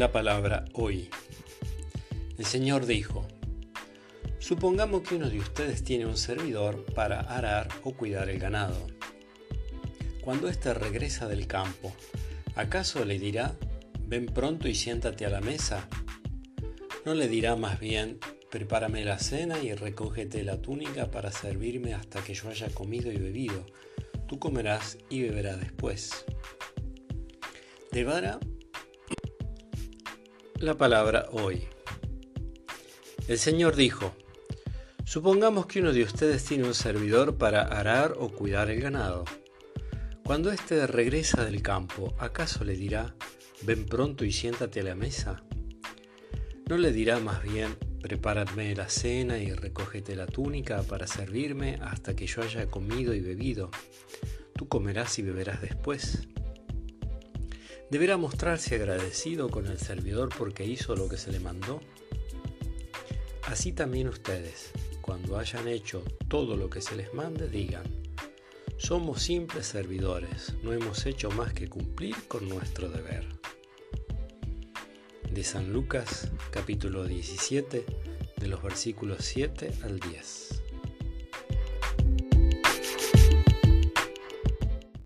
La palabra hoy. El Señor dijo, Supongamos que uno de ustedes tiene un servidor para arar o cuidar el ganado. Cuando éste regresa del campo, ¿acaso le dirá, ven pronto y siéntate a la mesa? ¿No le dirá más bien, prepárame la cena y recógete la túnica para servirme hasta que yo haya comido y bebido? Tú comerás y beberás después. Devara la palabra hoy. El Señor dijo, Supongamos que uno de ustedes tiene un servidor para arar o cuidar el ganado. Cuando éste regresa del campo, ¿acaso le dirá, ven pronto y siéntate a la mesa? ¿No le dirá más bien, prepárame la cena y recógete la túnica para servirme hasta que yo haya comido y bebido? Tú comerás y beberás después. ¿Deberá mostrarse agradecido con el servidor porque hizo lo que se le mandó? Así también ustedes, cuando hayan hecho todo lo que se les mande, digan, somos simples servidores, no hemos hecho más que cumplir con nuestro deber. De San Lucas capítulo 17, de los versículos 7 al 10.